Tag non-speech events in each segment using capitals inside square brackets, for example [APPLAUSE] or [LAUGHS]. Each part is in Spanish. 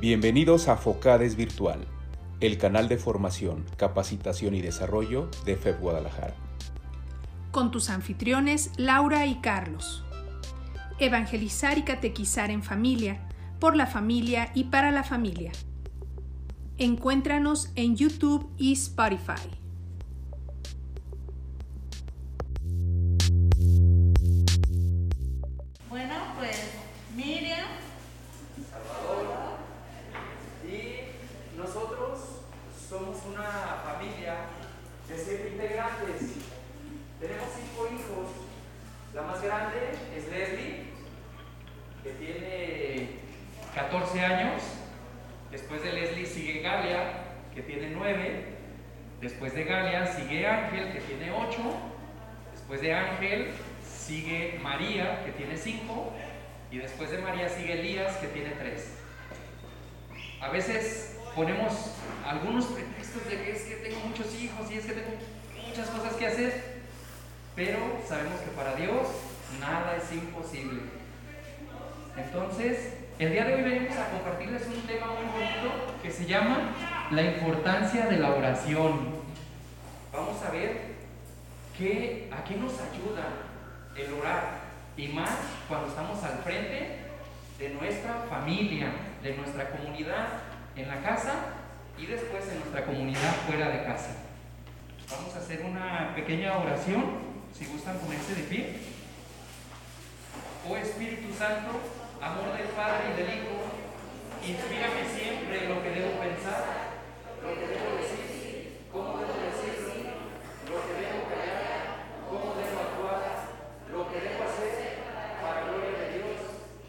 Bienvenidos a Focades Virtual, el canal de formación, capacitación y desarrollo de FEB Guadalajara. Con tus anfitriones Laura y Carlos. Evangelizar y catequizar en familia, por la familia y para la familia. Encuéntranos en YouTube y Spotify. De Ángel sigue María, que tiene 5. Y después de María sigue Elías, que tiene 3. A veces ponemos algunos pretextos de que es que tengo muchos hijos y es que tengo muchas cosas que hacer. Pero sabemos que para Dios nada es imposible. Entonces, el día de hoy venimos a compartirles un tema muy bonito que se llama la importancia de la oración. Vamos a ver qué, a qué nos ayuda el orar y más cuando estamos al frente de nuestra familia, de nuestra comunidad en la casa y después en nuestra comunidad fuera de casa. Vamos a hacer una pequeña oración, si gustan ponerse de pie. Oh Espíritu Santo, amor del Padre y del Hijo, inspírame siempre en lo que debo pensar, lo que debo decir, cómo debo decirlo, lo que debo callar, cómo debo actuar, lo que debo hacer para gloria de Dios,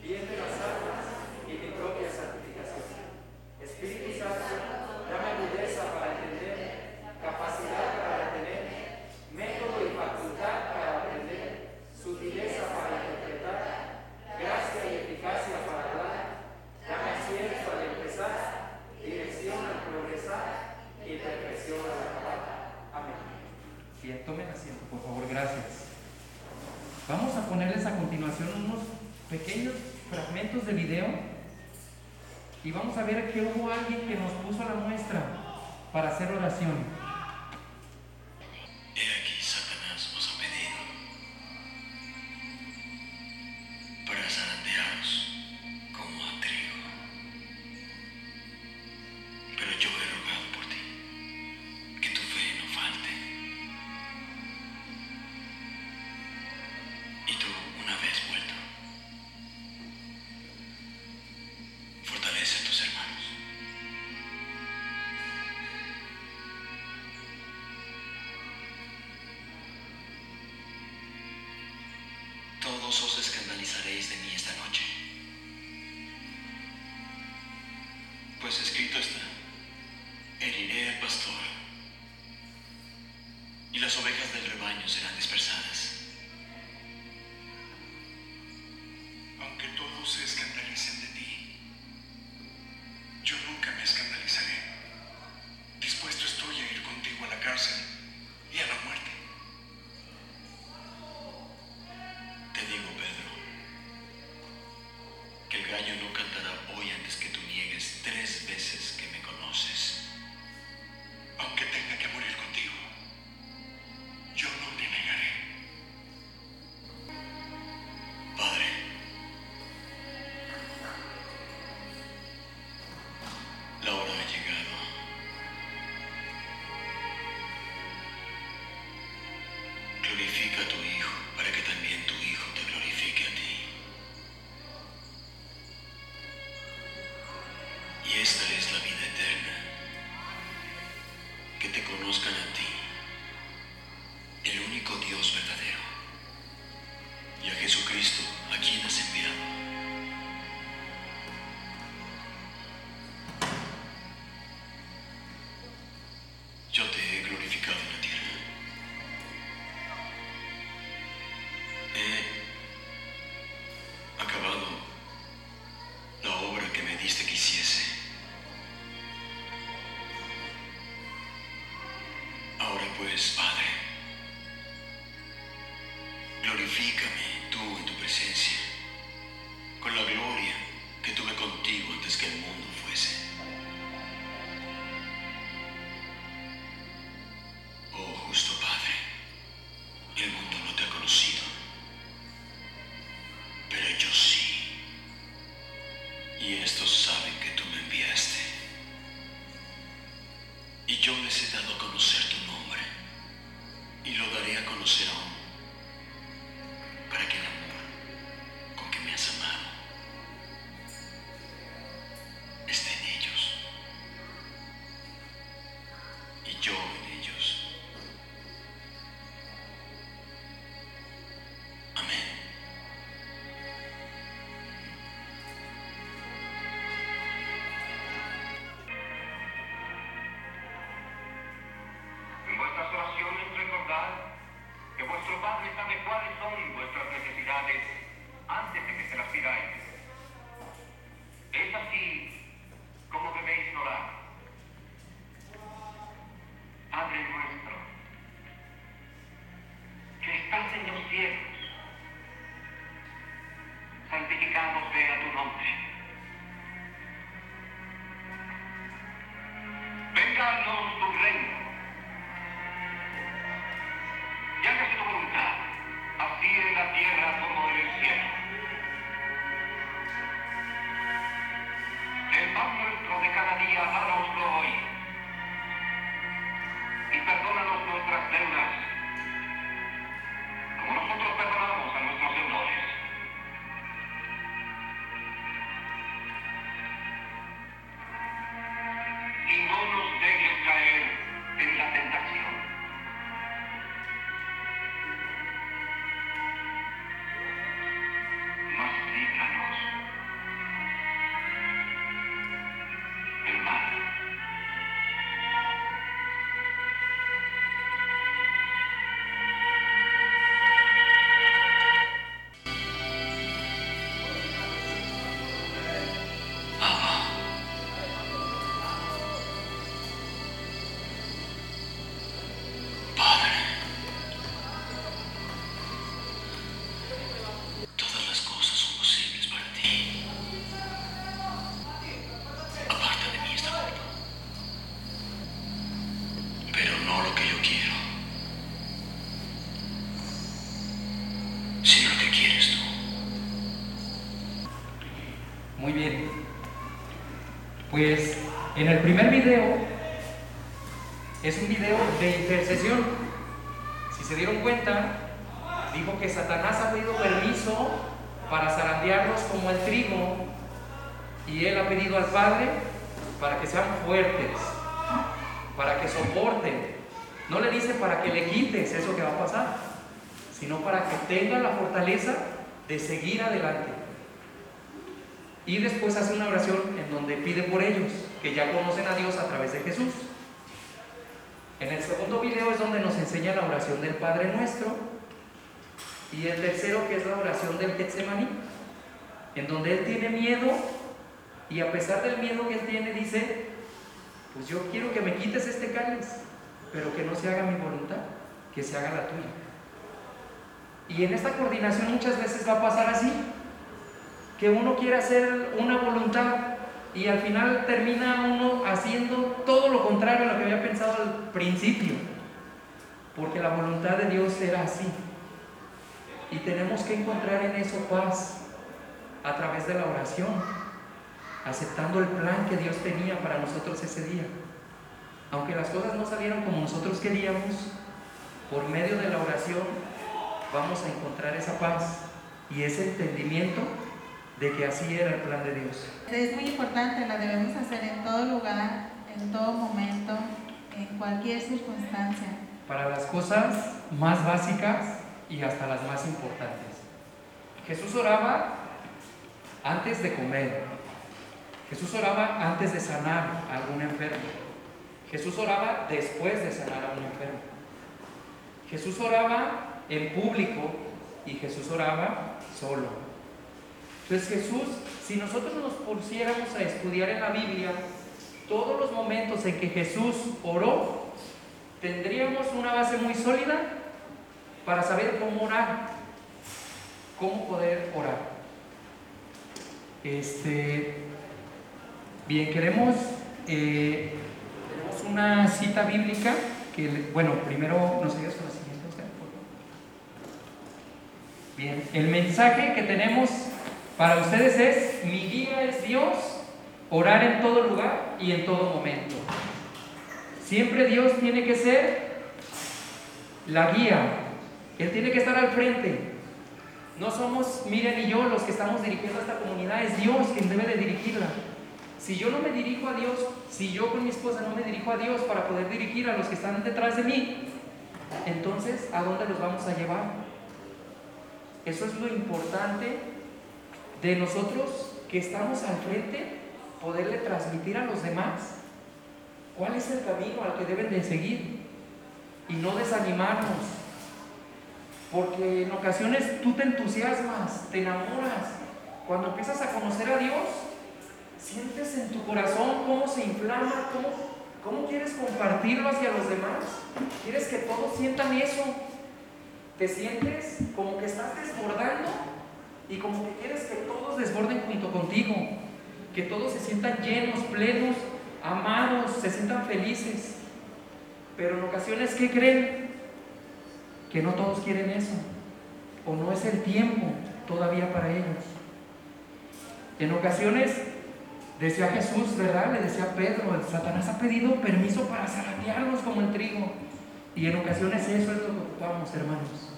bien de las almas y mi propia santificación. Espíritu Santo, dame agudeza para entender, capacidad para retener, método y facultad para aprender, sutileza para interpretar, gracia y eficacia para hablar, dame acierto al empezar, dirección al progresar y perfección al acabar. Amén. Bien, tomen asiento, por favor, gracias. Vamos a ponerles a continuación unos pequeños fragmentos de video y vamos a ver que hubo alguien que nos puso la muestra para hacer oración. Que estás Pues en el primer video es un video de intercesión. Si se dieron cuenta, dijo que Satanás ha pedido permiso para zarandearlos como el trigo y él ha pedido al Padre para que sean fuertes, para que soporten. No le dice para que le quites eso que va a pasar, sino para que tengan la fortaleza de seguir adelante. Y después hace una oración en donde pide por ellos, que ya conocen a Dios a través de Jesús. En el segundo video es donde nos enseña la oración del Padre Nuestro. Y el tercero que es la oración del Getsemaní, en donde él tiene miedo y a pesar del miedo que él tiene dice, pues yo quiero que me quites este cáliz, pero que no se haga mi voluntad, que se haga la tuya. Y en esta coordinación muchas veces va a pasar así, que uno quiere hacer una voluntad y al final termina uno haciendo todo lo contrario a lo que había pensado al principio, porque la voluntad de Dios era así. Y tenemos que encontrar en eso paz a través de la oración, aceptando el plan que Dios tenía para nosotros ese día. Aunque las cosas no salieron como nosotros queríamos, por medio de la oración vamos a encontrar esa paz y ese entendimiento de que así era el plan de Dios. Es muy importante, la debemos hacer en todo lugar, en todo momento, en cualquier circunstancia. Para las cosas más básicas y hasta las más importantes. Jesús oraba antes de comer. Jesús oraba antes de sanar a algún enfermo. Jesús oraba después de sanar a un enfermo. Jesús oraba en público y Jesús oraba solo. Entonces Jesús, si nosotros nos pusiéramos a estudiar en la Biblia todos los momentos en que Jesús oró, tendríamos una base muy sólida para saber cómo orar, cómo poder orar. Este, bien, queremos, eh, tenemos una cita bíblica que, bueno, primero nos ayudas con la siguiente. Bien, el mensaje que tenemos para ustedes es, mi guía es Dios, orar en todo lugar y en todo momento. Siempre Dios tiene que ser la guía, Él tiene que estar al frente. No somos Miren y yo los que estamos dirigiendo esta comunidad, es Dios quien debe de dirigirla. Si yo no me dirijo a Dios, si yo con mi esposa no me dirijo a Dios para poder dirigir a los que están detrás de mí, entonces, ¿a dónde los vamos a llevar? Eso es lo importante de nosotros que estamos al frente, poderle transmitir a los demás cuál es el camino al que deben de seguir y no desanimarnos. Porque en ocasiones tú te entusiasmas, te enamoras. Cuando empiezas a conocer a Dios, sientes en tu corazón cómo se inflama, cómo, cómo quieres compartirlo hacia los demás. Quieres que todos sientan eso. Te sientes como que estás desbordando y como que quieres que todos desborden junto contigo. Que todos se sientan llenos, plenos, amados, se sientan felices. Pero en ocasiones, ¿qué creen? Que no todos quieren eso. O no es el tiempo todavía para ellos. En ocasiones, decía Jesús, ¿verdad? Le decía Pedro, Satanás ha pedido permiso para zaratearlos como el trigo. Y en ocasiones eso es lo que ocupamos, hermanos.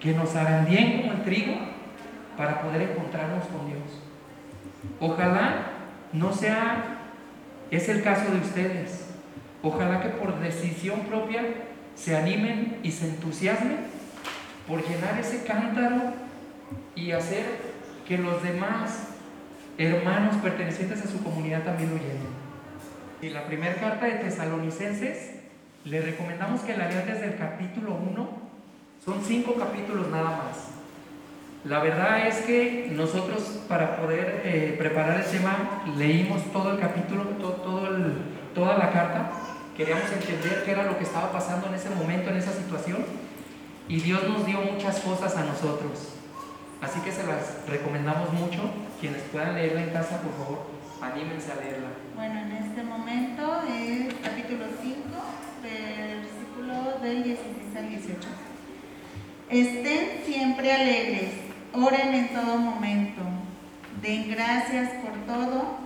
Que nos bien como el trigo para poder encontrarnos con Dios. Ojalá no sea, es el caso de ustedes. Ojalá que por decisión propia se animen y se entusiasmen por llenar ese cántaro y hacer que los demás hermanos pertenecientes a su comunidad también lo llenen. Y la primera carta de Tesalonicenses, le recomendamos que la lean desde el capítulo 1, son cinco capítulos nada más. La verdad es que nosotros para poder eh, preparar el tema leímos todo el capítulo, todo, toda la carta, queríamos entender qué era lo que estaba pasando en ese momento, en esa situación, y Dios nos dio muchas cosas a nosotros. Así que se las recomendamos mucho. Quienes puedan leerla en casa, por favor, anímense a leerla. Bueno, en este momento es capítulo 5, versículo del 16 al 18. Estén siempre alegres, oren en todo momento, den gracias por todo,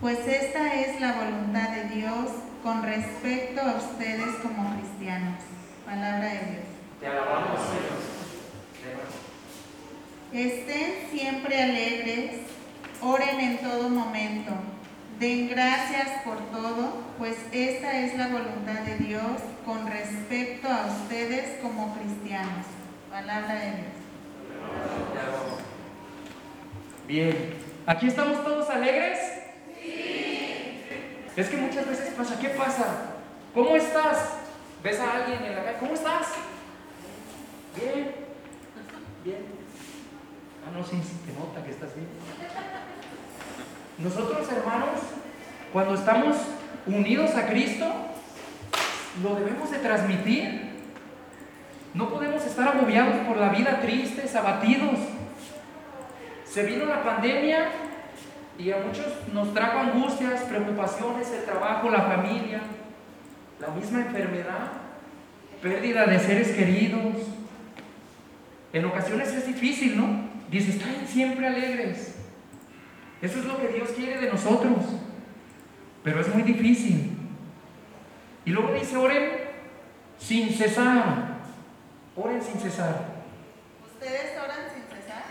pues esta es la voluntad de Dios con respecto a ustedes como cristianos. Palabra de Dios. Te alabamos, Señor. Estén siempre alegres, oren en todo momento, den gracias por todo, pues esta es la voluntad de Dios con respecto a ustedes como cristianos. Palabra de Dios. Bien, ¿aquí estamos todos alegres? Sí. Es que muchas veces pasa, ¿qué pasa? ¿Cómo estás? ¿Ves a alguien en la calle? ¿Cómo estás? Bien, bien. Ah, no, sí, te nota que estás bien. Nosotros, hermanos, cuando estamos unidos a Cristo, lo debemos de transmitir. No podemos estar agobiados por la vida tristes, abatidos. Se vino la pandemia y a muchos nos trajo angustias, preocupaciones, el trabajo, la familia, la misma enfermedad, pérdida de seres queridos. En ocasiones es difícil, ¿no? Dice, están siempre alegres. Eso es lo que Dios quiere de nosotros. Pero es muy difícil. Y luego dice, oren sin cesar. Oren sin cesar. ¿Ustedes oran sin cesar?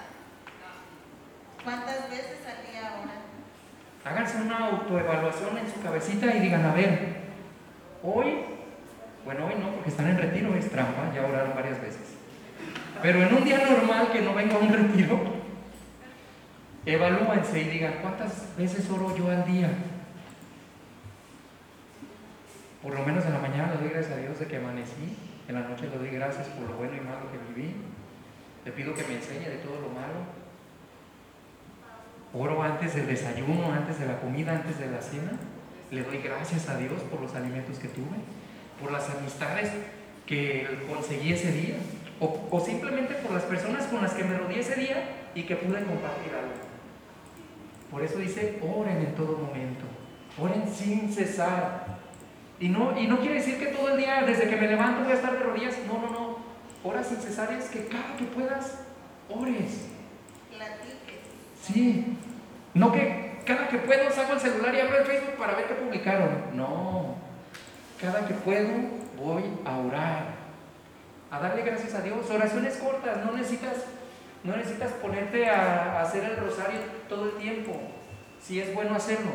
¿Cuántas veces al día oran? Háganse una autoevaluación en su cabecita y digan, a ver, hoy, bueno, hoy no, porque están en retiro, es trampa, ya oraron varias veces. Pero en un día normal que no venga a un [LAUGHS] retiro, evalúense y digan, ¿cuántas veces oro yo al día? Por lo menos en la mañana le doy gracias a Dios de que amanecí, en la noche le doy gracias por lo bueno y malo que viví. Le pido que me enseñe de todo lo malo. Oro antes del desayuno, antes de la comida, antes de la cena. Le doy gracias a Dios por los alimentos que tuve, por las amistades que conseguí ese día o, simplemente por las personas con las que me rodeé ese día y que pude compartir algo. Por eso dice, oren en todo momento, oren sin cesar. Y no, y no quiere decir que todo el día, desde que me levanto, voy a estar de rodillas. No, no, no. Ora sin cesar es que cada que puedas, ores. Sí. No que cada que puedo saco el celular y abro el Facebook para ver qué publicaron. No. Cada que puedo voy a orar a darle gracias a Dios. Oraciones cortas, no necesitas, no necesitas ponerte a, hacer el rosario todo el tiempo, si es bueno hacerlo.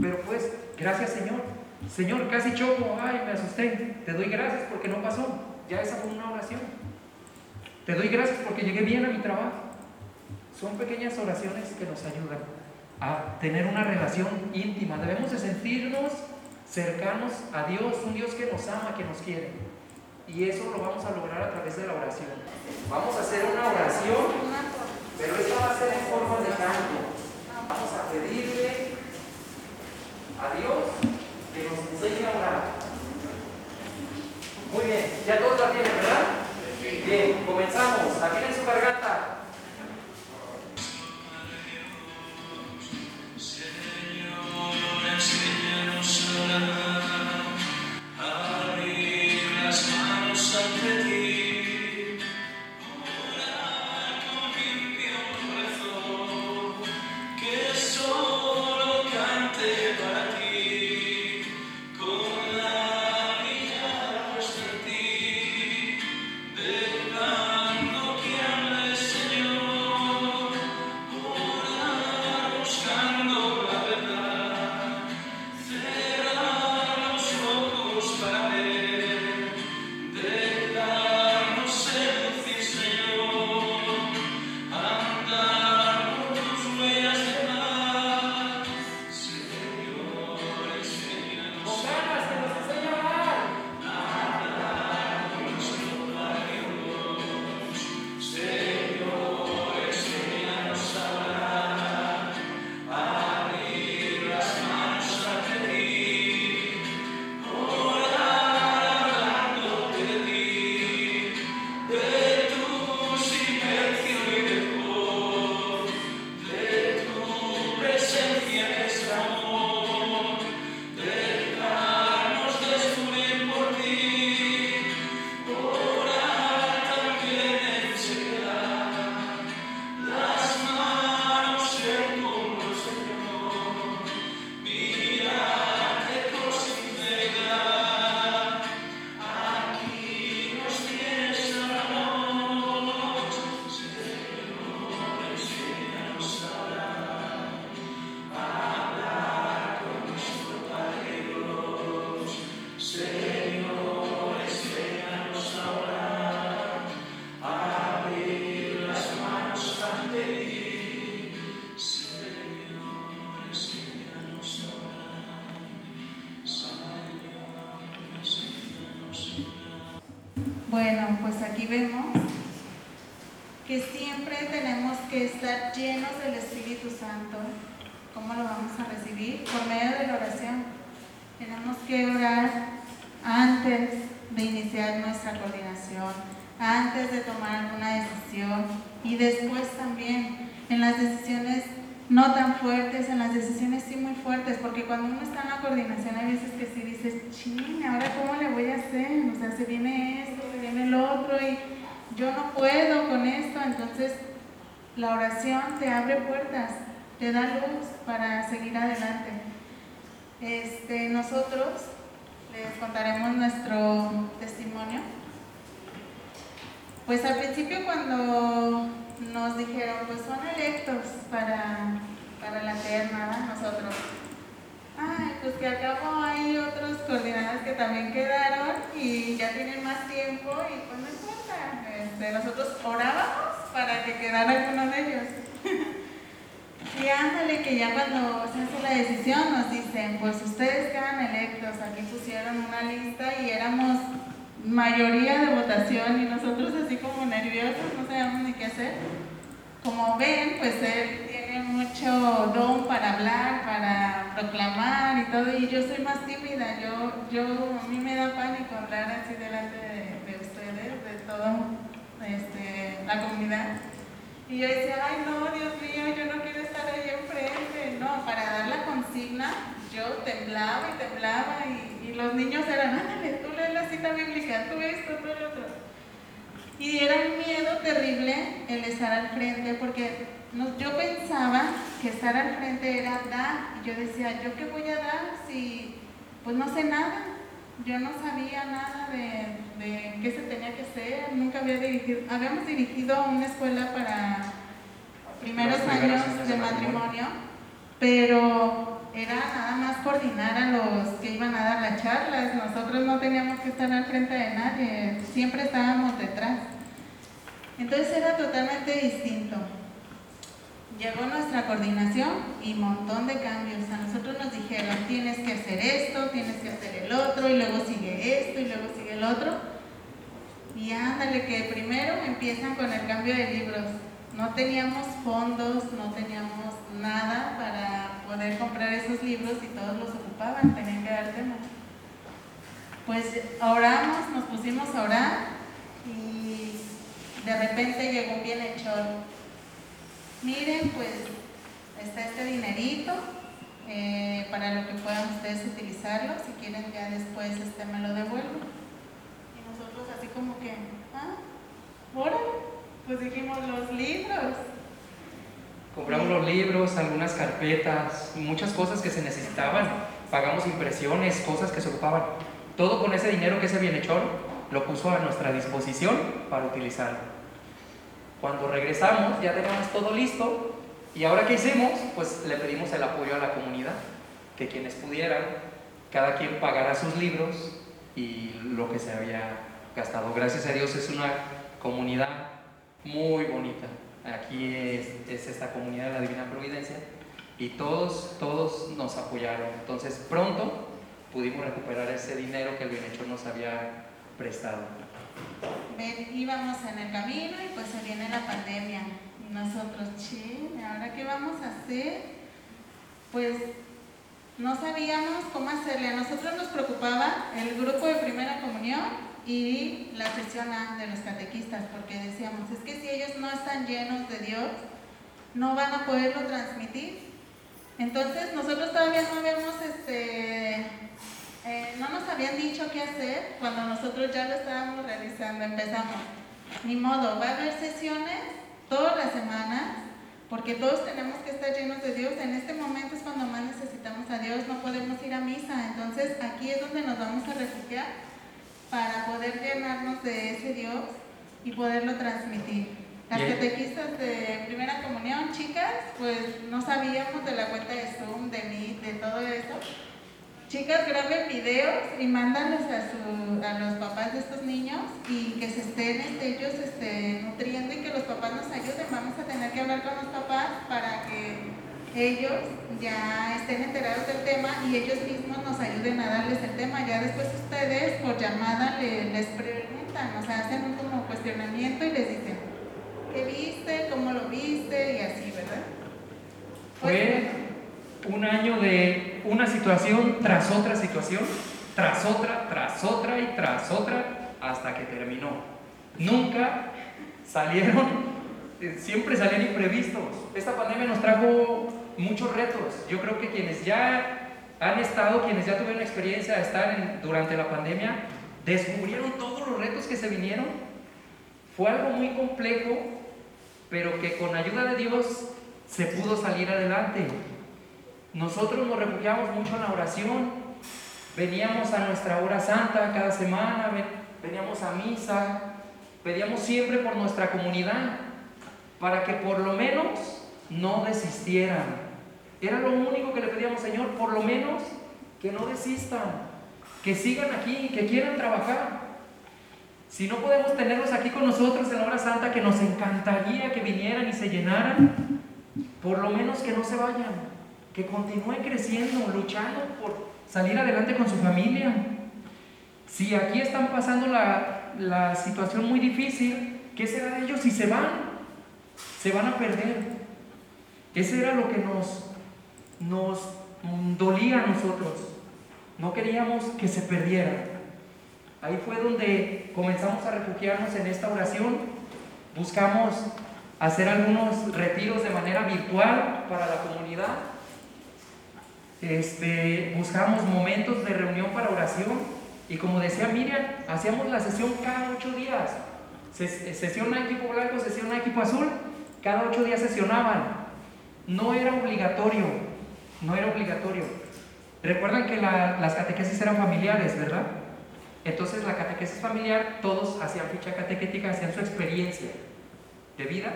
Pero pues, gracias Señor. Señor, casi choco, ay, me asusté. Te doy gracias porque no pasó. Ya esa fue una oración. Te doy gracias porque llegué bien a mi trabajo. Son pequeñas oraciones que nos ayudan a tener una relación íntima. Debemos de sentirnos cercanos a Dios, un Dios que nos ama, que nos quiere. Y eso lo vamos a lograr a través de la oración. Vamos a hacer una oración, iniciar nuestra coordinación, antes de tomar alguna decisión y después también en las decisiones no tan fuertes, en las decisiones sí muy fuertes, porque cuando uno está en la coordinación hay veces que sí dices, ching, ahora cómo le voy a hacer, o sea, se viene esto, se viene el otro y yo no puedo con esto, entonces la oración te abre puertas, te da luz para seguir adelante. Este, nosotros les contaremos nuestro testimonio. Pues al principio cuando nos dijeron, pues son electos para, para la terna, nosotros. Ay, pues que al cabo hay otros coordinadores que también quedaron y ya tienen más tiempo y pues no importa. Este, nosotros orábamos para que quedara alguno de ellos. [LAUGHS] y ándale, que ya cuando se hace la decisión nos dicen, pues ustedes quedan electos, aquí pusieron una lista y éramos mayoría de votación y nosotros así como nerviosos, no sabíamos ni qué hacer. Como ven, pues él tiene mucho don para hablar, para proclamar y todo, y yo soy más tímida, yo, yo, a mí me da pánico hablar así delante de, de ustedes, de toda este, la comunidad. Y yo decía, ay no, Dios mío, yo no quiero estar ahí enfrente. No, para dar la consigna, yo temblaba y temblaba y, y los niños eran, ándale, tú lees la cita bíblica, tú esto, tú lo otro. Y era un miedo terrible el estar al frente, porque no, yo pensaba que estar al frente era dar, y yo decía, ¿yo qué voy a dar si pues no sé nada? Yo no sabía nada de, de qué se tenía que hacer, nunca había dirigido, habíamos dirigido una escuela para primeros años de matrimonio, pero era nada más coordinar a los que iban a dar las charlas. Nosotros no teníamos que estar al frente de nadie, siempre estábamos detrás. Entonces era totalmente distinto. Llegó nuestra coordinación y montón de cambios. A nosotros nos dijeron, tienes que hacer esto, tienes que hacer el otro, y luego sigue esto, y luego sigue el otro. Y ándale, que primero empiezan con el cambio de libros. No teníamos fondos, no teníamos nada para poder comprar esos libros y todos los ocupaban, tenían que dar tema. Pues oramos, nos pusimos a orar y de repente llegó un bienhechor. Miren, pues está este dinerito eh, para lo que puedan ustedes utilizarlo. Si quieren, ya después este me lo devuelvo. Y nosotros, así como que, ah, órale, pues dijimos los libros. Compramos los libros, algunas carpetas, muchas cosas que se necesitaban. Pagamos impresiones, cosas que se ocupaban. Todo con ese dinero que ese bienhechor lo puso a nuestra disposición para utilizarlo. Cuando regresamos ya teníamos todo listo y ahora que hicimos, pues le pedimos el apoyo a la comunidad, que quienes pudieran, cada quien pagara sus libros y lo que se había gastado. Gracias a Dios es una comunidad muy bonita. Aquí es, es esta comunidad de la Divina Providencia y todos, todos nos apoyaron. Entonces pronto pudimos recuperar ese dinero que el bienhechor nos había prestado. Ven, íbamos en el camino y pues se viene la pandemia. Y nosotros, che, ¿ahora qué vamos a hacer? Pues no sabíamos cómo hacerle. A nosotros nos preocupaba el grupo de primera comunión y la sesión A de los catequistas, porque decíamos, es que si ellos no están llenos de Dios, no van a poderlo transmitir. Entonces nosotros todavía no habíamos, este, eh, no nos habían dicho qué hacer cuando nosotros ya lo estábamos realizando, empezamos. Ni modo, va a haber sesiones todas las semanas, porque todos tenemos que estar llenos de Dios. En este momento es cuando más necesitamos a Dios, no podemos ir a misa. Entonces aquí es donde nos vamos a refugiar para poder llenarnos de ese Dios y poderlo transmitir. Las catequistas de primera comunión, chicas, pues no sabíamos de la cuenta de Zoom, de mí, de todo eso. Chicas, graben videos y mándalos a, su, a los papás de estos niños y que se estén este, ellos este, nutriendo y que los papás nos ayuden. Vamos a tener que hablar con los papás para que ellos ya estén enterados del tema y ellos mismos nos ayuden a darles el tema. Ya después ustedes por llamada les preguntan, o sea, hacen un como cuestionamiento y les dicen, ¿qué viste? ¿Cómo lo viste? Y así, ¿verdad? Fue un año de una situación tras otra situación, tras otra, tras otra y tras otra, hasta que terminó. Nunca salieron siempre salían imprevistos. Esta pandemia nos trajo muchos retos. Yo creo que quienes ya han estado, quienes ya tuvieron experiencia de estar durante la pandemia, descubrieron todos los retos que se vinieron. Fue algo muy complejo, pero que con ayuda de Dios se pudo salir adelante. Nosotros nos refugiamos mucho en la oración. Veníamos a nuestra hora santa cada semana, veníamos a misa, pedíamos siempre por nuestra comunidad para que por lo menos no desistieran. Era lo único que le pedíamos, Señor, por lo menos que no desistan, que sigan aquí, que quieran trabajar. Si no podemos tenerlos aquí con nosotros en la hora santa, que nos encantaría que vinieran y se llenaran, por lo menos que no se vayan, que continúen creciendo, luchando por salir adelante con su familia. Si aquí están pasando la, la situación muy difícil, ¿qué será de ellos si se van? Se van a perder. Ese era lo que nos, nos dolía a nosotros. No queríamos que se perdieran. Ahí fue donde comenzamos a refugiarnos en esta oración. Buscamos hacer algunos retiros de manera virtual para la comunidad. Este, buscamos momentos de reunión para oración. Y como decía Miriam, hacíamos la sesión cada ocho días. Sesión a equipo blanco, sesión a equipo azul cada ocho días sesionaban. No era obligatorio, no era obligatorio. Recuerdan que las catequesis eran familiares, ¿verdad? Entonces la catequesis familiar, todos hacían ficha catequética, hacían su experiencia de vida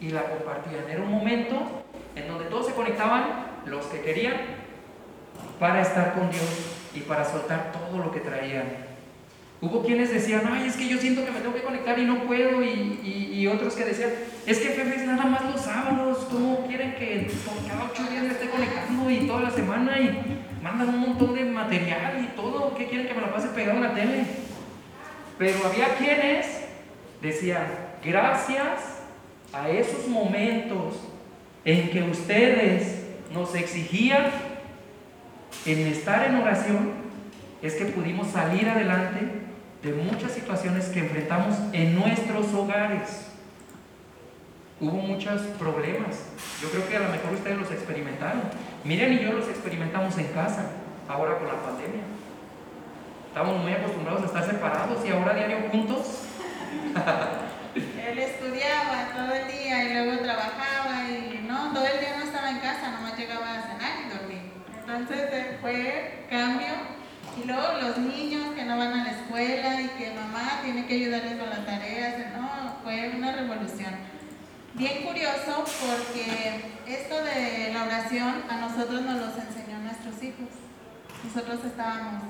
y la compartían. Era un momento en donde todos se conectaban, los que querían, para estar con Dios y para soltar todo lo que traían. Hubo quienes decían, ay, es que yo siento que me tengo que conectar y no puedo, y, otros que decían, es que Fefe es nada más los sábados, ¿cómo quieren que cada ocho días me esté conectando y toda la semana y mandan un montón de material y todo? ¿Qué quieren que me lo pase pegado en la tele? Pero había quienes decían, gracias a esos momentos en que ustedes nos exigían en estar en oración, es que pudimos salir adelante de muchas situaciones que enfrentamos en nuestros hogares. Hubo muchos problemas. Yo creo que a lo mejor ustedes los experimentaron. Miren y yo los experimentamos en casa, ahora con la pandemia. Estamos muy acostumbrados a estar separados y ahora diario juntos. Él estudiaba todo el día y luego trabajaba y no, todo el día no estaba en casa, nomás llegaba a cenar y dormir. Entonces fue cambio y luego los niños que no van a la escuela y que mamá tiene que ayudarles con las tareas, no, fue una revolución. Bien curioso porque esto de la oración a nosotros nos los enseñó nuestros hijos. Nosotros estábamos,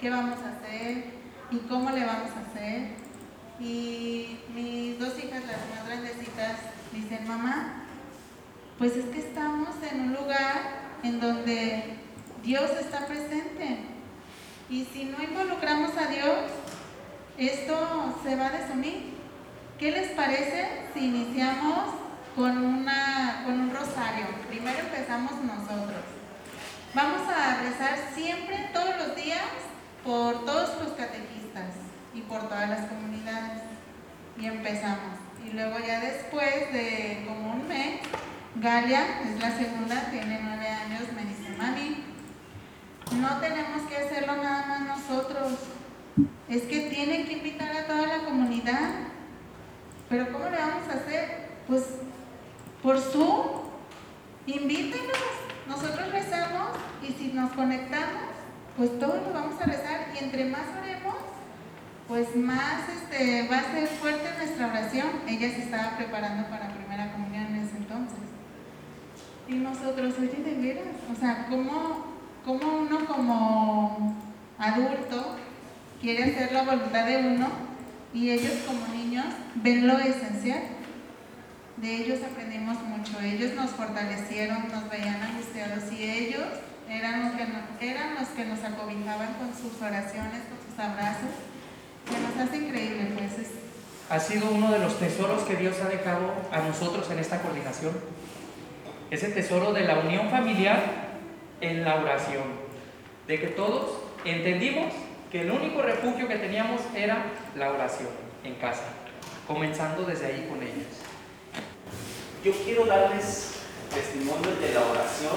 ¿qué vamos a hacer? ¿Y cómo le vamos a hacer? Y mis dos hijas, las más grandecitas, dicen, mamá, pues es que estamos en un lugar en donde Dios está presente. Y si no involucramos a Dios, esto se va a desunir. ¿Qué les parece si iniciamos con, una, con un rosario? Primero empezamos nosotros. Vamos a rezar siempre, todos los días, por todos los catequistas y por todas las comunidades. Y empezamos. Y luego ya después de como un mes, Galia es la segunda, tiene nueve años, me dice, mami, no tenemos que hacerlo nada más nosotros. Es que tienen que invitar a toda la comunidad. Pero ¿cómo le vamos a hacer? Pues por Zoom, invítenos. Nosotros rezamos y si nos conectamos, pues todos lo vamos a rezar y entre más oremos, pues más este, va a ser fuerte nuestra oración. Ella se estaba preparando para primera comunión en ese entonces. Y nosotros, oye, de veras, o sea, ¿cómo cómo uno como adulto quiere hacer la voluntad de uno y ellos como niños ven lo esencial. De ellos aprendimos mucho, ellos nos fortalecieron, nos veían angustiados y ellos eran los que nos, eran los que nos acobijaban con sus oraciones, con sus abrazos, que nos hace increíble pues. Ha sido uno de los tesoros que Dios ha dejado a nosotros en esta coordinación. Ese tesoro de la unión familiar en la oración, de que todos entendimos que el único refugio que teníamos era la oración en casa, comenzando desde ahí con ellos. Yo quiero darles testimonio de la oración.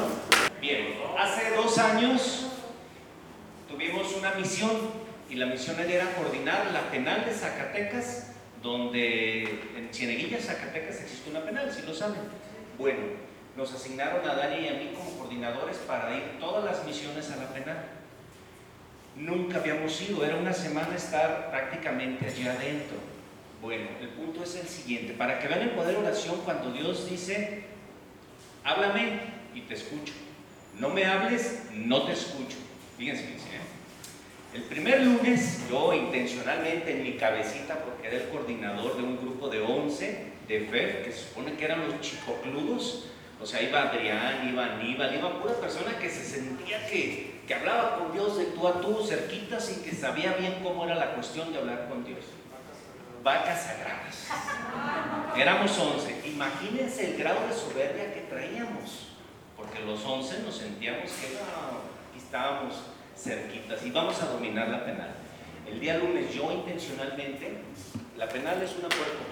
Bien, hace dos años tuvimos una misión y la misión era coordinar la penal de Zacatecas, donde en Cieneguilla, Zacatecas, existe una penal, si lo saben. Bueno, nos asignaron a Dani y a mí como coordinadores para ir todas las misiones a la penal. Nunca habíamos ido, era una semana estar prácticamente allí adentro. Bueno, el punto es el siguiente, para que vean el poder de oración cuando Dios dice, háblame y te escucho. No me hables, no te escucho. Fíjense, fíjense. ¿eh? El primer lunes, yo intencionalmente en mi cabecita, porque era el coordinador de un grupo de 11 de fe, que se supone que eran los chicocludos, o sea, iba Adrián, iba Aníbal, iba pura persona que se sentía que, que hablaba con Dios de tú a tú, cerquitas y que sabía bien cómo era la cuestión de hablar con Dios. Vacas sagradas. Éramos once. Imagínense el grado de soberbia que traíamos. Porque los once nos sentíamos que no, estábamos cerquitas y vamos a dominar la penal. El día lunes yo intencionalmente, la penal es una puerta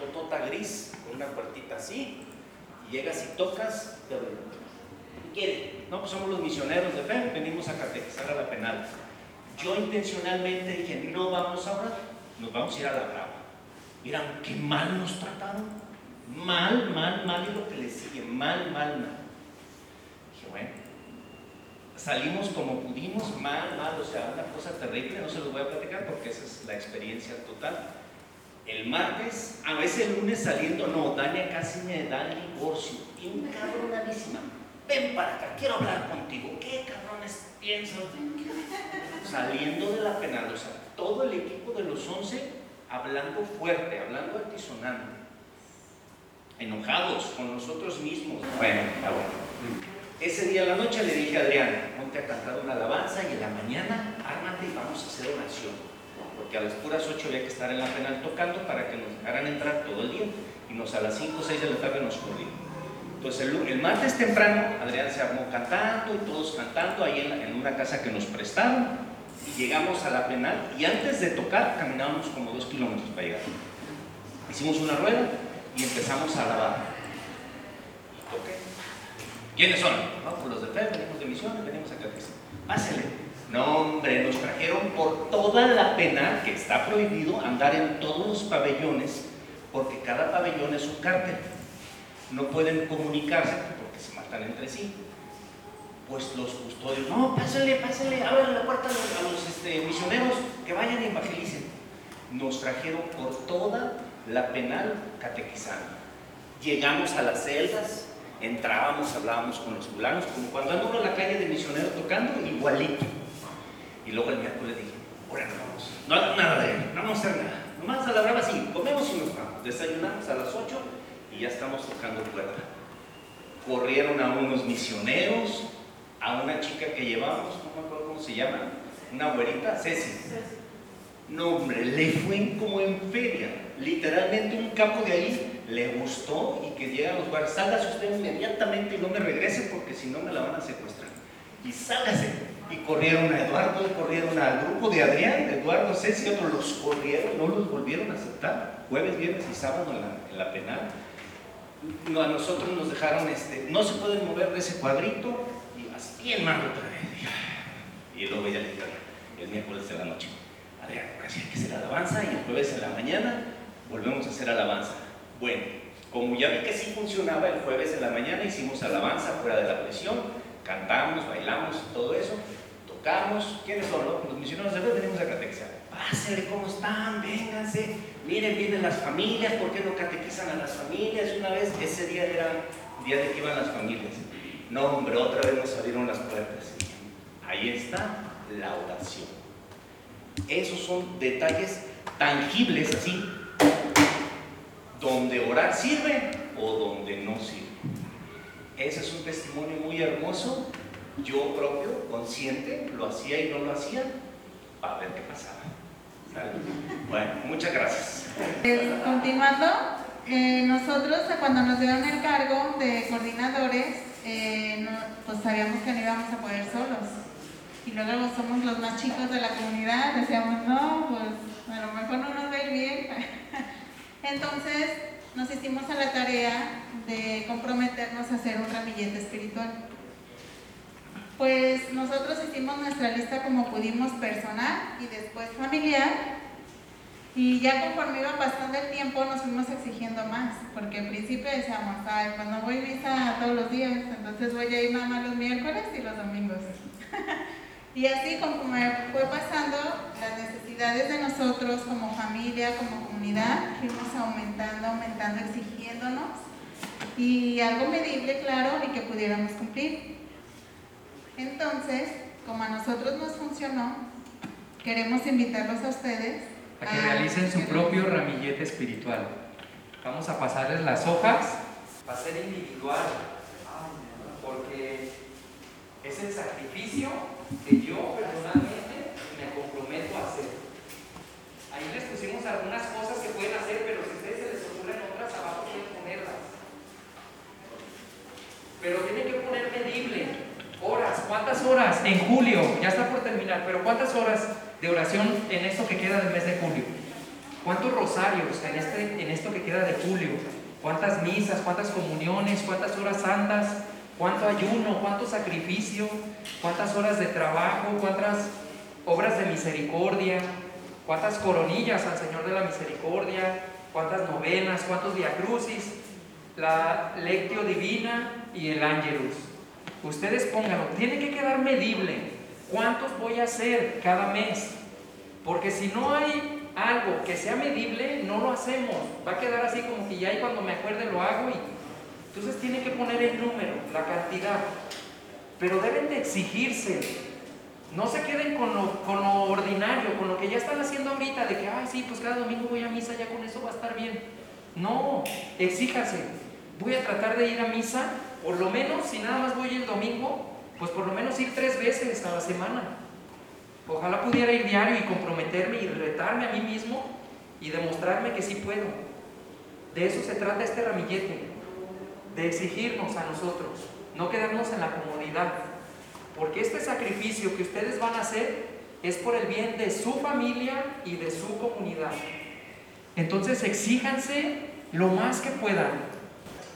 gris, una puertita así, Llegas y tocas, te ¿Qué quiere? No, pues somos los misioneros de fe, venimos a catequizar a la penal. Yo intencionalmente dije, no vamos a orar, nos vamos a ir a la brava. Miran, qué mal nos trataron. Mal, mal, mal y lo que le sigue, mal, mal, mal. Dije, bueno, salimos como pudimos, mal, mal, o sea, una cosa terrible, no se los voy a platicar porque esa es la experiencia total. El martes, a veces el lunes saliendo, no, Dania casi me da el divorcio, encabronadísima. ven para acá, quiero hablar contigo. ¿Qué cabrones piensan? Saliendo de la penal, todo el equipo de los 11 hablando fuerte, hablando altisonante, enojados con nosotros mismos. Bueno, está bueno. Ese día a la noche le dije a Adrián, ponte a cantar una alabanza y en la mañana ármate y vamos a hacer oración. Porque a las puras 8 había que estar en la penal tocando para que nos dejaran entrar todo el día. Y nos a las 5 o 6 de la tarde nos corrimos. Entonces el, martes temprano Adrián se armó cantando y todos cantando ahí en, una casa que nos prestaron y llegamos a la penal y antes de tocar caminábamos como dos kilómetros para llegar. Hicimos una rueda y empezamos a alabar. Y. ¿Quiénes son? No, pues los de fe, venimos de misiones, venimos a catecismo. Pásele. No, hombre, nos trajeron por toda la penal que está prohibido andar en todos los pabellones porque cada pabellón es un cártel no pueden comunicarse porque se matan entre sí. Pues los custodios, no, pásale, pásale, abran la puerta a los, a los este, misioneros que vayan y evangelicen. Nos trajeron por toda la penal catequizando. Llegamos a las celdas, entrábamos, hablábamos con los fulanos, como cuando ando en la calle de misionero tocando, igualito. Y luego el miércoles dije, ahora no vamos, no nada de él, no vamos a hacer nada. Nomás a la brava sí, comemos y nos vamos. Desayunamos a las 8 y ya estamos tocando puerta. Corrieron a unos misioneros, a una chica que llevamos, no me acuerdo cómo se llama, una güerita, Ceci. No, hombre, le fue como en feria. Literalmente un capo de ahí le gustó y que llegan los guardias. Sálgase usted inmediatamente y no me regrese porque si no me la van a secuestrar. Y sálgase. Y corrieron a Eduardo, corrieron al grupo de Adrián, Eduardo, Ceci, otros los corrieron, no los volvieron a aceptar. Jueves, viernes y sábado en la, en penal no, a nosotros nos dejaron, este, no se pueden mover de ese cuadrito, y así bien mal otra vez. Y luego ya le dije, el miércoles de la noche, Adrián, casi hay que hacer alabanza, y el jueves en la mañana volvemos a hacer alabanza. Bueno, como ya vi que sí funcionaba, el jueves en la mañana hicimos alabanza fuera de la presión, cantamos, bailamos, todo eso, tocamos. ¿Quiénes son? No? Los misioneros de Dios venimos a catequizar. Pásenle, ¿cómo están? Vénganse. Miren, vienen las familias, ¿por qué no catequizan a las familias? Una vez, ese día era día de que iban las familias. No, hombre, otra vez nos abrieron las puertas. Ahí está la oración. Esos son detalles tangibles así, donde orar sirve o donde no sirve. Ese es un testimonio muy hermoso. Yo propio, consciente, lo hacía y no lo hacía, para ver qué pasaba. Bueno, muchas gracias. Eh, continuando, eh, nosotros cuando nos dieron el cargo de coordinadores, eh, pues sabíamos que no íbamos a poder solos. Y luego somos los más chicos de la comunidad, decíamos, no, pues a lo mejor no nos va bien. [LAUGHS] Entonces nos hicimos a la tarea de comprometernos a hacer un ramillete espiritual. Pues nosotros hicimos nuestra lista como pudimos personal y después familiar. Y ya conforme iba pasando el tiempo nos fuimos exigiendo más, porque al principio decíamos, ay, pues no voy misa todos los días, entonces voy a ir nada más los miércoles y los domingos. [LAUGHS] y así conforme fue pasando, las necesidades de nosotros como familia, como comunidad, fuimos aumentando, aumentando, exigiéndonos. Y algo medible, claro, y que pudiéramos cumplir. Entonces, como a nosotros nos funcionó, queremos invitarlos a ustedes a que realicen su propio ramillete espiritual. Vamos a pasarles las hojas. Va a ser individual, porque es el sacrificio que yo personalmente me comprometo a hacer. Ahí les pusimos algunas cosas que pueden hacer, pero si a ustedes se les ocurren otras, abajo pueden ponerlas. Pero tienen que poner medible. Horas, ¿cuántas En julio, ya está por terminar, pero ¿cuántas horas de oración en esto que queda del mes de julio? ¿Cuántos rosarios en, este, en esto que queda de julio? ¿Cuántas misas? ¿Cuántas comuniones? ¿Cuántas horas santas? ¿Cuánto ayuno? ¿Cuánto sacrificio? ¿Cuántas horas de trabajo? ¿Cuántas obras de misericordia? ¿Cuántas coronillas al Señor de la Misericordia? ¿Cuántas novenas? ¿Cuántos diacrucis? La lectio divina y el ángelus. Ustedes pónganlo, tiene que quedar medible. ¿Cuántos voy a hacer cada mes? Porque si no hay algo que sea medible, no lo hacemos. Va a quedar así como que ya y cuando me acuerde lo hago y Entonces tiene que poner el número, la cantidad. Pero deben de exigirse. No se queden con lo, con lo ordinario, con lo que ya están haciendo ahorita, de que, ay, sí, pues cada domingo voy a misa, ya con eso va a estar bien. No, exíjase. Voy a tratar de ir a misa, por lo menos, si nada más voy el domingo, pues por lo menos ir tres veces a la semana. Ojalá pudiera ir diario y comprometerme y retarme a mí mismo y demostrarme que sí puedo. De eso se trata este ramillete, de exigirnos a nosotros, no quedarnos en la comodidad, porque este sacrificio que ustedes van a hacer es por el bien de su familia y de su comunidad. Entonces exíjanse lo más que puedan.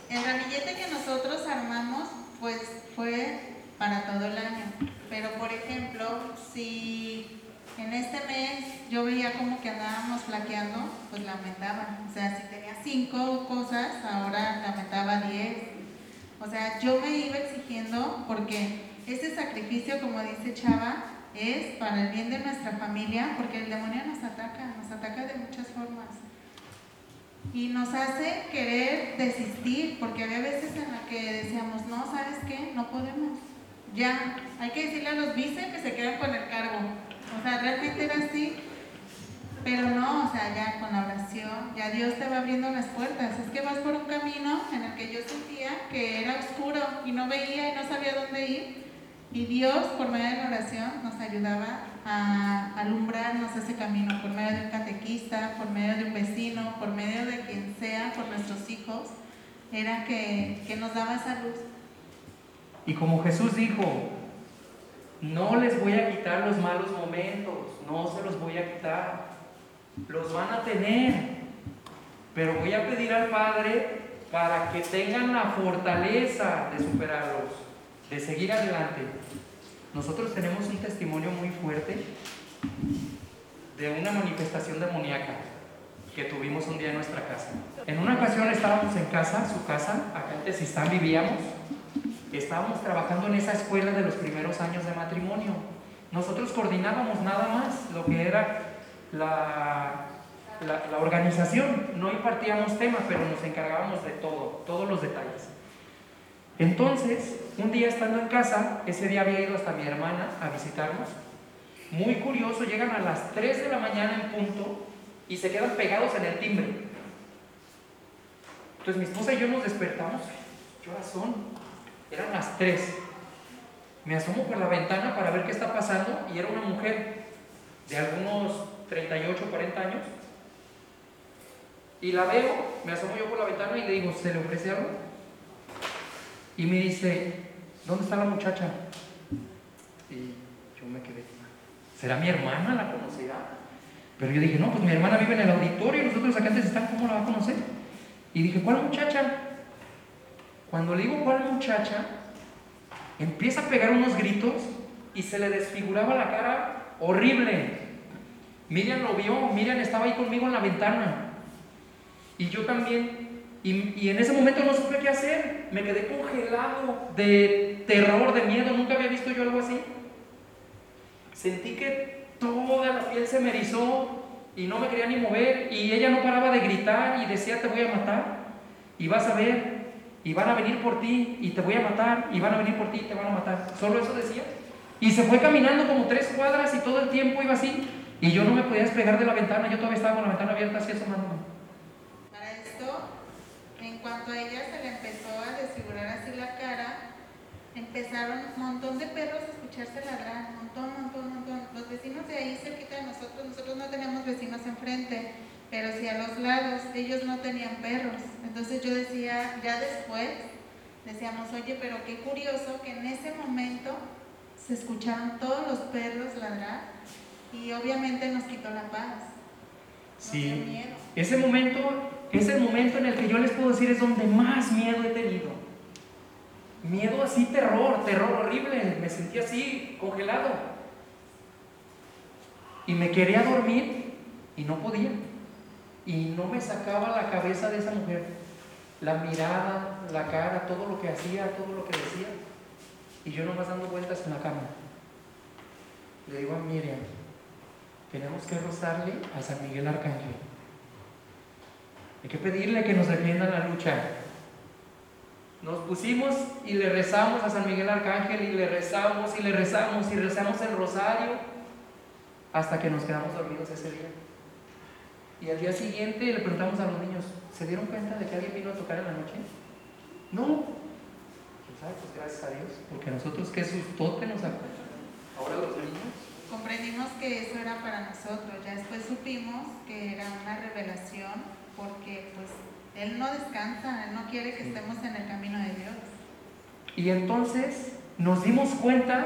El ramillete que nosotros armamos, pues fue para todo el año. Pero por ejemplo, si en este mes yo veía como que andábamos flaqueando, pues lamentaba. O sea, si tenía cinco cosas, ahora lamentaba diez. O sea, yo me iba exigiendo porque este sacrificio, como dice Chava, es para el bien de nuestra familia, porque el demonio nos ataca, nos ataca de muchas formas. Y nos hace querer desistir, porque había veces en las que decíamos, no, ¿sabes qué? No podemos. Ya, hay que decirle a los vice que se quedan con el cargo. O sea, realmente era así. Pero no, o sea, ya con la oración, ya Dios te va abriendo las puertas. Es que vas por un camino en el que yo sentía que era oscuro y no veía y no sabía dónde ir. Y Dios, por medio de la oración, nos ayudaba a alumbrarnos ese camino, por medio de un catequista, por medio de un vecino, por medio de quien sea, por nuestros hijos, era que, que nos daba esa luz. Y como Jesús dijo, no les voy a quitar los malos momentos, no se los voy a quitar, los van a tener, pero voy a pedir al Padre para que tengan la fortaleza de superarlos, de seguir adelante. Nosotros tenemos un testimonio muy fuerte de una manifestación demoníaca que tuvimos un día en nuestra casa. En una ocasión estábamos en casa, su casa, acá en Tesistán vivíamos, estábamos trabajando en esa escuela de los primeros años de matrimonio. Nosotros coordinábamos nada más lo que era la, la, la organización, no impartíamos temas, pero nos encargábamos de todo, todos los detalles. Entonces, un día estando en casa, ese día había ido hasta mi hermana a visitarnos. Muy curioso, llegan a las 3 de la mañana en punto y se quedan pegados en el timbre. Entonces mi esposa y yo nos despertamos. ¿Qué horas son? Eran las 3. Me asomo por la ventana para ver qué está pasando y era una mujer de algunos 38, 40 años. Y la veo, me asomo yo por la ventana y le digo, ¿se le ofrece algo? Y me dice, ¿dónde está la muchacha? Y yo me quedé, ¿será mi hermana? ¿La conocerá? Pero yo dije, no, pues mi hermana vive en el auditorio, nosotros acá antes están, ¿cómo la va a conocer? Y dije, ¿cuál muchacha? Cuando le digo cuál muchacha, empieza a pegar unos gritos y se le desfiguraba la cara horrible. Miriam lo vio, Miriam estaba ahí conmigo en la ventana. Y yo también y, y, en ese momento no supe qué hacer. Me quedé congelado de terror, de miedo. Nunca había visto yo algo así. Sentí que toda la piel se me erizó y no me quería ni mover. Y ella no paraba de gritar y decía, te voy a matar. Y vas a ver. Y van a venir por ti y te voy a matar. Y van a venir por ti y te van a matar. Solo eso decía. Y se fue caminando como tres cuadras y todo el tiempo iba así. Y yo no me podía despegar de la ventana. Yo todavía estaba con la ventana abierta así asomándome. En cuanto a ella se le empezó a desfigurar así la cara, empezaron un montón de perros a escucharse ladrar, un montón, un montón, un montón. Los vecinos de ahí cerquita de nosotros, nosotros no teníamos vecinos enfrente, pero sí a los lados, ellos no tenían perros. Entonces yo decía, ya después, decíamos, oye, pero qué curioso que en ese momento se escucharon todos los perros ladrar y obviamente nos quitó la paz. Nos dio Sí, miedo. ese momento es el momento en el que yo les puedo decir es donde más miedo he tenido. Miedo así, terror, terror horrible. Me sentí así, congelado. Y me quería dormir y no podía. Y no me sacaba la cabeza de esa mujer. La mirada, la cara, todo lo que hacía, todo lo que decía. Y yo nomás dando vueltas en la cama. Le digo a Miriam, tenemos que rozarle a San Miguel Arcángel. Hay que pedirle que nos defienda en la lucha. Nos pusimos y le rezamos a San Miguel Arcángel y le rezamos y le rezamos y rezamos el rosario hasta que nos quedamos dormidos ese día. Y al día siguiente le preguntamos a los niños, ¿se dieron cuenta de que alguien vino a tocar en la noche? No. Ay, pues gracias a Dios, porque nosotros qué sustote nos acompaña. Ahora los niños. Comprendimos que eso era para nosotros, ya después supimos que era una revelación porque pues Él no descansa, Él no quiere que estemos en el camino de Dios. Y entonces nos dimos cuenta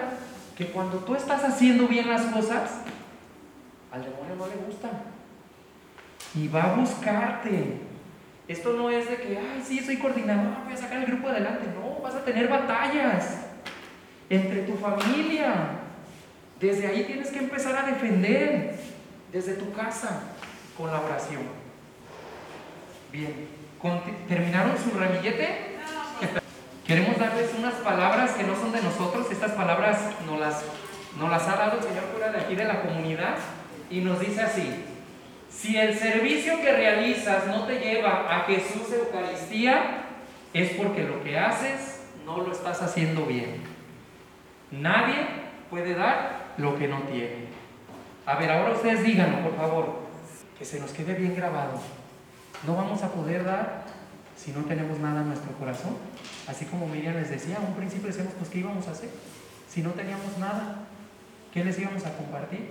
que cuando tú estás haciendo bien las cosas, al demonio no le gusta. Y va a buscarte. Esto no es de que, ay, sí, soy coordinador, voy a sacar el grupo adelante. No, vas a tener batallas entre tu familia. Desde ahí tienes que empezar a defender, desde tu casa, con la oración. Bien, ¿terminaron su ramillete? Queremos darles unas palabras que no son de nosotros. Estas palabras nos las, nos las ha dado el Señor fuera de aquí de la comunidad y nos dice así. Si el servicio que realizas no te lleva a Jesús Eucaristía, es porque lo que haces no lo estás haciendo bien. Nadie puede dar lo que no tiene. A ver, ahora ustedes díganlo, por favor, que se nos quede bien grabado. No vamos a poder dar si no tenemos nada en nuestro corazón. Así como Miriam les decía, a un principio decíamos, pues, ¿qué íbamos a hacer? Si no teníamos nada, ¿qué les íbamos a compartir?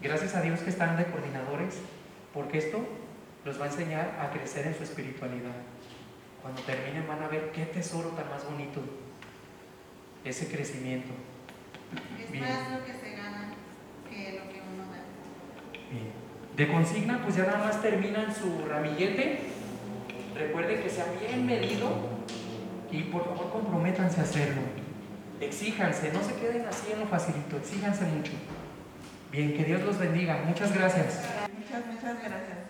Gracias a Dios que están de coordinadores, porque esto los va a enseñar a crecer en su espiritualidad. Cuando terminen van a ver qué tesoro tan más bonito, ese crecimiento. Es más lo que se gana que lo que uno da. Bien. De consigna, pues ya nada más terminan su ramillete. Recuerden que sea bien medido y por favor comprométanse a hacerlo. Exíjanse, no se queden así en lo facilito, exíjanse mucho. Bien, que Dios los bendiga. Muchas gracias. Muchas, muchas gracias.